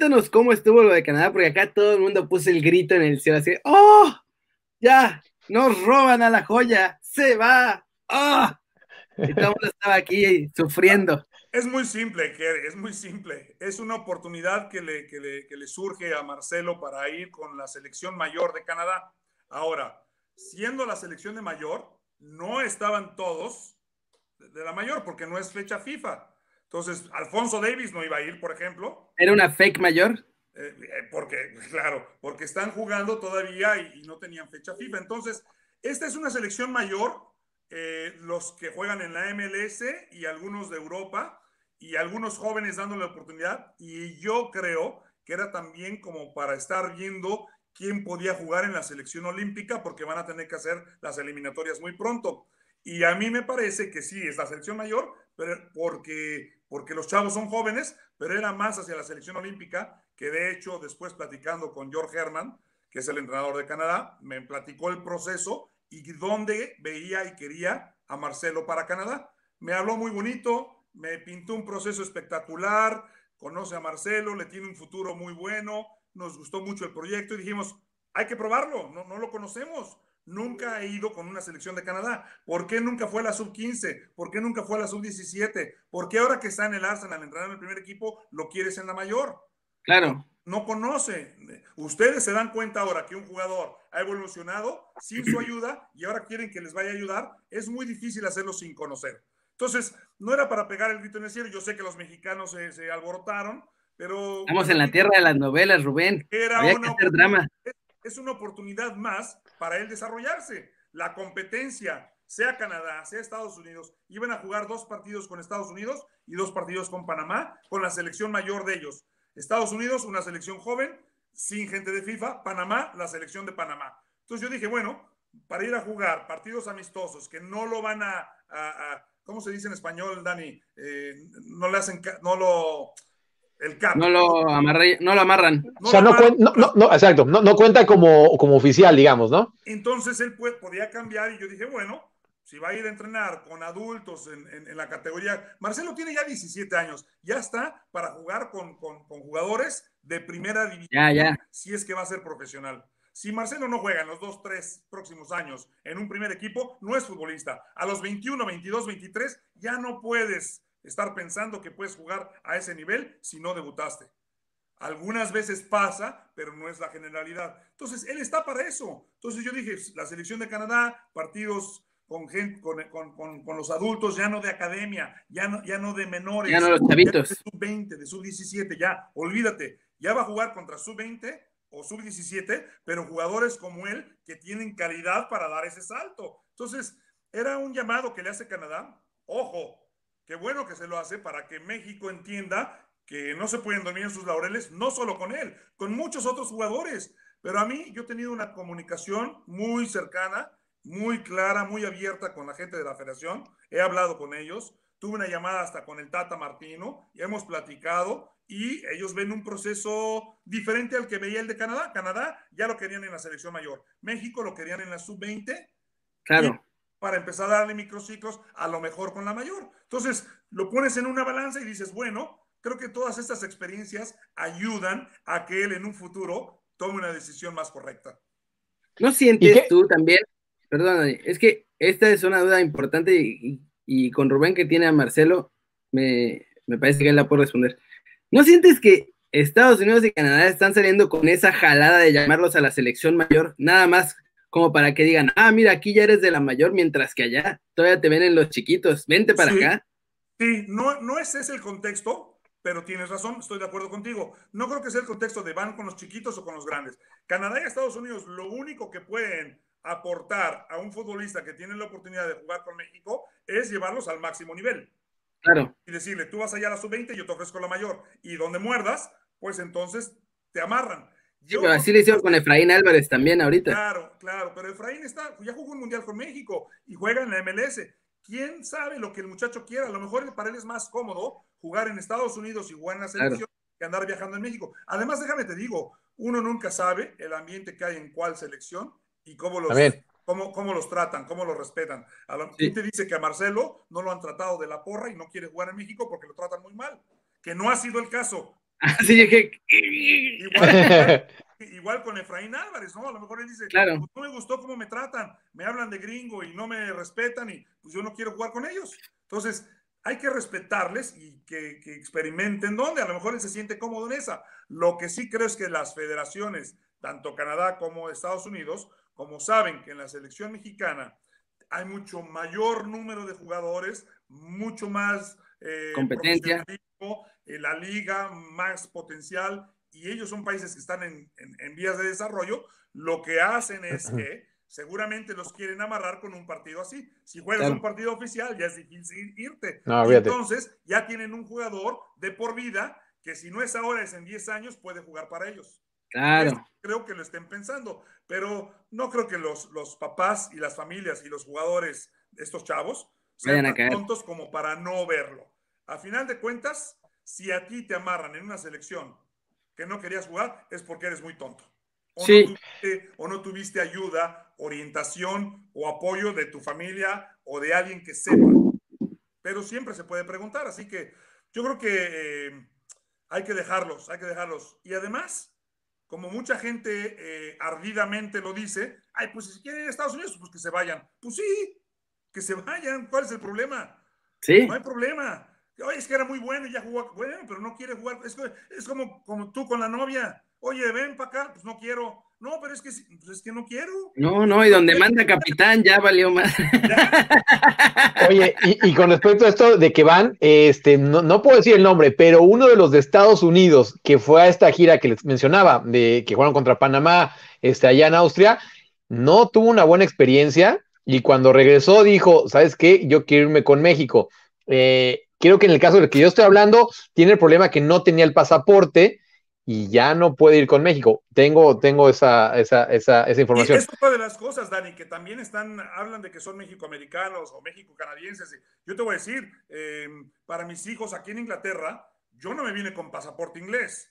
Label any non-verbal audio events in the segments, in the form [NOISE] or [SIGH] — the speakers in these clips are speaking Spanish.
cuéntanos cómo estuvo lo de Canadá, porque acá todo el mundo puso el grito en el cielo, así, ¡oh! Ya, nos roban a la joya, se va, ¡oh! Y todo el mundo estaba aquí sufriendo. Es muy simple, es muy simple. Es una oportunidad que le, que, le, que le surge a Marcelo para ir con la selección mayor de Canadá. Ahora, siendo la selección de mayor, no estaban todos de la mayor porque no es fecha FIFA. Entonces, Alfonso Davis no iba a ir, por ejemplo. ¿Era una fake mayor? Eh, eh, porque, claro, porque están jugando todavía y, no tenían fecha FIFA. Entonces, esta es una selección mayor, eh, los que juegan en la MLS y algunos de Europa y algunos jóvenes dándole la oportunidad. Y yo creo que era también como para estar viendo quién podía jugar en la selección olímpica, porque van a tener que hacer las eliminatorias muy pronto. Y a mí me parece que sí, es la selección mayor, porque porque los chavos son jóvenes, pero era más hacia la selección olímpica, que de hecho después platicando con George Herman, que es el entrenador de Canadá, me platicó el proceso y dónde veía y quería a Marcelo para Canadá. Me habló muy bonito, me pintó un proceso espectacular, conoce a Marcelo, le tiene un futuro muy bueno, nos gustó mucho el proyecto y dijimos, hay que probarlo, no, no lo conocemos, nunca ha ido con una selección de Canadá. ¿Por qué nunca fue a la sub-15? ¿Por qué nunca fue a la sub-17? ¿Por qué ahora que está en el Arsenal, entrenando en el primer equipo, lo quieres en la mayor? Claro. No conoce. Ustedes se dan cuenta ahora que un jugador ha evolucionado sin su ayuda y ahora quieren que les vaya a ayudar. Es muy difícil hacerlo sin conocer. Entonces, no era para pegar el grito en el cielo. Yo sé que los mexicanos se, alborotaron, pero... Estamos en la tierra de las novelas, Rubén. Era Había que hacer drama es una oportunidad más para él desarrollarse. La competencia, sea Canadá, sea Estados Unidos, iban a jugar dos partidos con Estados Unidos y dos partidos con Panamá, con la selección mayor de ellos. Estados Unidos, una selección joven, sin gente de FIFA, Panamá, la selección de Panamá. Entonces yo dije, bueno, para ir a jugar partidos amistosos que no lo van a, ¿cómo se dice en español, Dani? Eh, no le hacen, no lo, el cap. No lo, no lo amarran. o sea, no, no, exacto, no, cuenta como, como oficial, digamos, ¿no? Entonces él podía cambiar y yo dije, bueno, si va a ir a entrenar con adultos en, la categoría. Marcelo tiene ya 17 años, ya está para jugar con, jugadores de primera división. Ya, ya. Si es que va a ser profesional. Si Marcelo no juega en los dos, tres próximos años en un primer equipo, no es futbolista. A los 21, 22, 23, ya no puedes estar pensando que puedes jugar a ese nivel si no debutaste. Algunas veces pasa, pero no es la generalidad. Entonces, él está para eso. Entonces yo dije, la selección de Canadá, partidos con, gente, con, con, con, los adultos, ya no de academia, ya no, ya no de menores. Ya no los chavitos. De sub-20, de sub-17, ya, olvídate. Ya va a jugar contra sub-20 o sub-17, pero jugadores como él que tienen calidad para dar ese salto. Entonces, era un llamado que le hace Canadá. Ojo, Qué bueno que se lo hace para que México entienda que no se pueden dormir en sus laureles, no solo con él, con muchos otros jugadores. Pero a mí yo he tenido una comunicación muy cercana, muy clara, muy abierta con la gente de la federación. He hablado con ellos, tuve una llamada hasta con el Tata Martino y hemos platicado y ellos ven un proceso diferente al que veía el de Canadá. Canadá ya lo querían en la selección mayor, México lo querían en la sub-20. Claro para empezar a darle microciclos, a lo mejor con la mayor. Entonces, lo pones en una balanza y dices, bueno, creo que todas estas experiencias ayudan a que él en un futuro tome una decisión más correcta. ¿No sientes tú también? Perdón, es que esta es una duda importante y, con Rubén que tiene a Marcelo, me, me parece que él la puede responder. ¿No sientes que Estados Unidos y Canadá están saliendo con esa jalada de llamarlos a la selección mayor, nada más como para que digan, ah, mira, aquí ya eres de la mayor, mientras que allá todavía te ven en los chiquitos, vente para acá. Sí, no, no ese es el contexto, pero tienes razón, estoy de acuerdo contigo. No creo que sea el contexto de van con los chiquitos o con los grandes. Canadá y Estados Unidos lo único que pueden aportar a un futbolista que tiene la oportunidad de jugar con México es llevarlos al máximo nivel. Claro. Y decirle, tú vas allá a la sub-20 y yo te ofrezco la mayor. Y donde muerdas, pues entonces te amarran pero así le hicieron con Efraín Álvarez también ahorita. Claro, claro, pero Efraín está, ya jugó un mundial con México y juega en la MLS. ¿Quién sabe lo que el muchacho quiera? A lo mejor para él es más cómodo jugar en Estados Unidos y jugar en la selección que andar viajando en México. Además, déjame te digo, uno nunca sabe el ambiente que hay en cuál selección y cómo los, cómo, cómo, los tratan, cómo los respetan. A lo, te dice que a Marcelo no lo han tratado de la porra y no quiere jugar en México porque lo tratan muy mal. Que no ha sido el caso, [LAUGHS] Así dije. [LAUGHS] Igual, con Efraín Álvarez, ¿no? A lo mejor él dice, claro. Pues, no me gustó cómo me tratan, me hablan de gringo y no me respetan y pues yo no quiero jugar con ellos. Entonces, hay que respetarles y que, que experimenten dónde. A lo mejor él se siente cómodo en esa. Lo que sí creo es que las federaciones, tanto Canadá como Estados Unidos, como saben que en la selección mexicana hay mucho mayor número de jugadores, mucho más eh, competencia, eh, la liga más potencial y ellos son países que están en, en, vías de desarrollo, lo que hacen es que seguramente los quieren amarrar con un partido así. Si juegas un partido oficial ya es difícil irte. Entonces ya tienen un jugador de por vida que si no es ahora es en 10 años puede jugar para ellos. Claro. creo que lo estén pensando, pero no creo que los, los papás y las familias y los jugadores, estos chavos, sean tan tontos como para no verlo. A final de cuentas, si a ti te amarran en una selección que no querías jugar, es porque eres muy tonto. O, sí. no tuviste, o no tuviste ayuda, orientación o apoyo de tu familia o de alguien que sepa. Pero siempre se puede preguntar, así que yo creo que eh, hay que dejarlos, hay que dejarlos. Y además, como mucha gente eh, ardidamente lo dice, ay, pues si quieren ir a Estados Unidos, pues que se vayan. Pues sí, que se vayan. ¿Cuál es el problema? Sí. No hay problema. Oye, es que era muy bueno y ya jugó. Bueno, pero no quiere jugar. Es, es como, como tú con la novia. Oye, ven para acá. Pues no quiero. No, pero es que, pues es que no quiero. No, no, y donde manda capitán ya valió más. Oye, y, con respecto a esto de que van, este, no, puedo decir el nombre, pero uno de los de Estados Unidos que fue a esta gira que les mencionaba, de que jugaron contra Panamá, este, allá en Austria, no tuvo una buena experiencia y cuando regresó dijo, ¿sabes qué? Yo quiero irme con México. Eh, quiero que en el caso del que yo estoy hablando, tiene el problema que no tenía el pasaporte y ya no puede ir con México. Tengo, tengo esa, esa, esa, esa información. Y es una de las cosas, Dani, que también están, hablan de que son mexicoamericanos o méxico-canadienses. Yo te voy a decir, em, para mis hijos aquí en Inglaterra, yo no me vine con pasaporte inglés.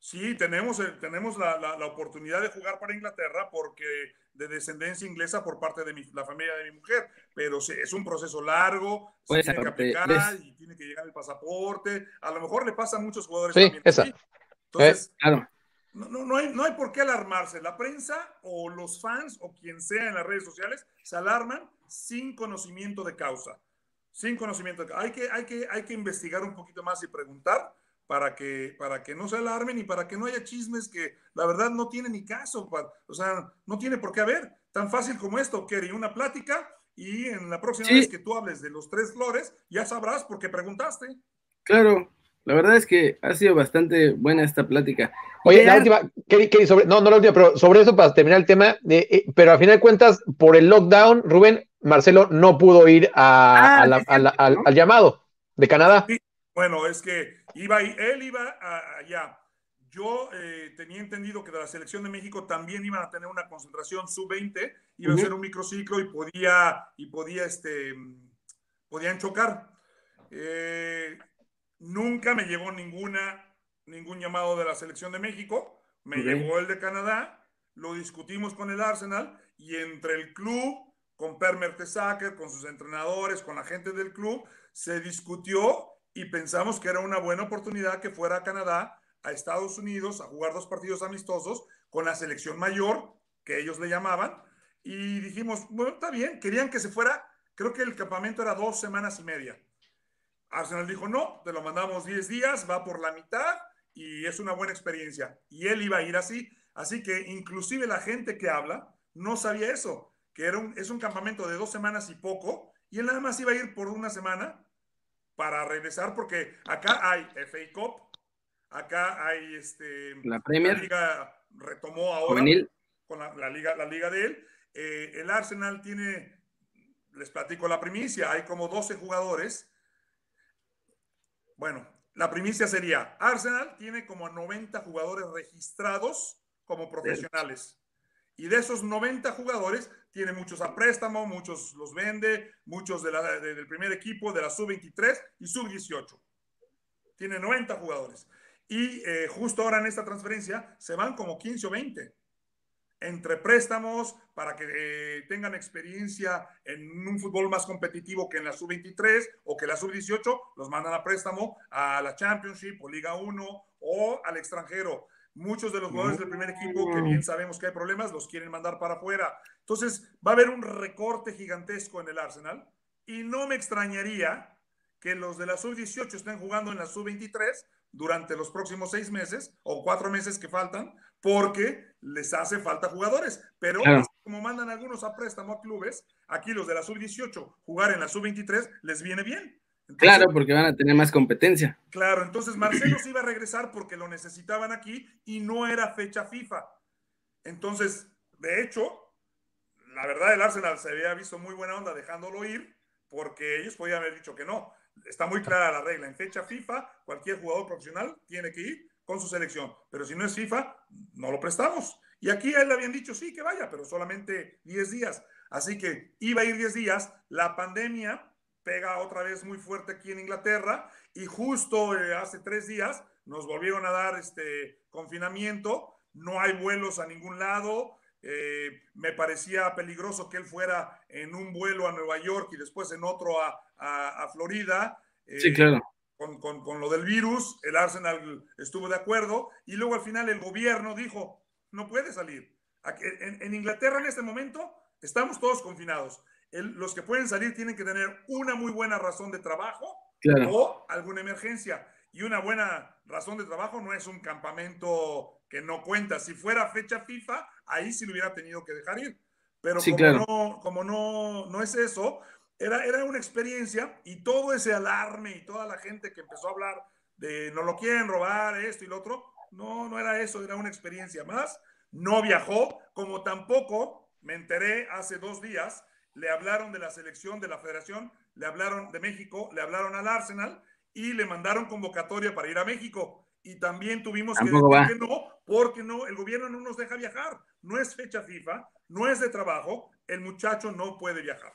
Sí, tenemos, tenemos la, la, oportunidad de jugar para Inglaterra porque de descendencia inglesa por parte de mi, la familia de mi mujer, pero es un proceso largo, se tiene que aplicar y tiene que llegar el pasaporte. A lo mejor le pasa a muchos jugadores sí, también. Esa. Entonces, eh, no, no, hay, no hay por qué alarmarse. La prensa o los fans o quien sea en las redes sociales se alarman sin conocimiento de causa. Sin conocimiento de causa. Hay que, hay que, hay que investigar un poquito más y preguntar para que, para que no se alarmen y para que no haya chismes que la verdad no tiene ni caso. o sea, no tiene por qué haber. Tan fácil como esto, Kerry, una plática y en la próxima vez que tú hables de los tres flores, ya sabrás por qué preguntaste. Claro, la verdad es que ha sido bastante buena esta plática. Oye, la última, sobre, no, no la última, pero sobre eso para terminar el tema, eh, pero a final de cuentas, por el lockdown, Rubén, Marcelo no pudo ir a, ah, al, llamado de Canadá. Bueno, es que iba, él iba allá. Yo eh, tenía entendido que de la selección de México también iban a tener una concentración sub-20, iba a ser un microciclo y podía, y podía, este, podían chocar. Eh, Nunca me llegó ninguna, ningún llamado de la selección de México. Me llegó el de Canadá. Lo discutimos con el Arsenal y entre el club, con Per Mertesacker, con sus entrenadores, con la gente del club, se discutió y pensamos que era una buena oportunidad que fuera a Canadá, a Estados Unidos, a jugar dos partidos amistosos con la selección mayor, que ellos le llamaban. Y dijimos, bueno, está bien, querían que se fuera, creo que el campamento era dos semanas y media. Arsenal dijo, no, te lo mandamos 10 días, va por la mitad y es una buena experiencia. Y él iba a ir así. Así que inclusive la gente que habla no sabía eso, que era un, es un campamento de dos semanas y poco, y él nada más iba a ir por una semana para regresar, porque acá hay FA Cup, acá hay este, la Premier. liga retomó ahora con la, liga, la liga de él. Eh, el Arsenal tiene, les platico la primicia, hay como 12 jugadores bueno, la primicia sería, Arsenal tiene como 90 jugadores registrados como profesionales. Y de esos 90 jugadores, tiene muchos a préstamo, muchos los vende, muchos del primer equipo, de la sub-23 y sub-18. Tiene 90 jugadores. Y eh, justo ahora en esta transferencia se van como 15 o 20 entre préstamos para que eh, tengan experiencia en un fútbol más competitivo que en la sub-23 o que la sub-18, los mandan a préstamo a la Championship o Liga 1 o al extranjero. Muchos de los jugadores del primer equipo, que bien sabemos que hay problemas, los quieren mandar para afuera. Entonces, va a haber un recorte gigantesco en el Arsenal y no me extrañaría que los de la sub-18 estén jugando en la sub-23 durante los próximos seis meses o cuatro meses que faltan, porque les hace falta jugadores. Pero como mandan algunos a préstamo a clubes, aquí los de la sub-18 jugar en la sub-23 les viene bien. Claro, porque van a tener más competencia. Claro, entonces Marcelo se iba a regresar porque lo necesitaban aquí y no era fecha FIFA. Entonces, de hecho, la verdad el Arsenal se había visto muy buena onda dejándolo ir porque ellos podían haber dicho que no. Está muy clara la regla. En fecha FIFA, cualquier jugador profesional tiene que ir con su selección. Pero si no es FIFA, no lo prestamos. Y aquí a él le habían dicho, sí, que vaya, pero solamente 10 días. Así que iba a ir 10 días. La pandemia pega otra vez muy fuerte aquí en Inglaterra y justo eh, hace tres días nos volvieron a dar este confinamiento. No hay vuelos a ningún lado. Eh, me parecía peligroso que él fuera en un vuelo a Nueva York y después en otro a, a, Florida. Eh, sí, claro. Con, con, con, lo del virus, el Arsenal estuvo de acuerdo y luego al final el gobierno dijo, no puede salir. En, en Inglaterra en este momento estamos todos confinados. Los que pueden salir tienen que tener una muy buena razón de trabajo o alguna emergencia. Y una buena razón de trabajo no es un campamento que no cuenta. Si fuera fecha FIFA, ahí sí lo hubiera tenido que dejar ir. Pero como, no, como no, no es eso, era, era una experiencia y todo ese alarme y toda la gente que empezó a hablar de no lo quieren robar, esto y lo otro, no, no era eso, era una experiencia más. No viajó, como tampoco me enteré hace dos días, le hablaron de la selección de la federación, le hablaron de México, le hablaron al Arsenal y le mandaron convocatoria para ir a México. Y también tuvimos que decir que no, porque no, el gobierno no nos deja viajar. No es fecha FIFA, no es de trabajo, el muchacho no puede viajar.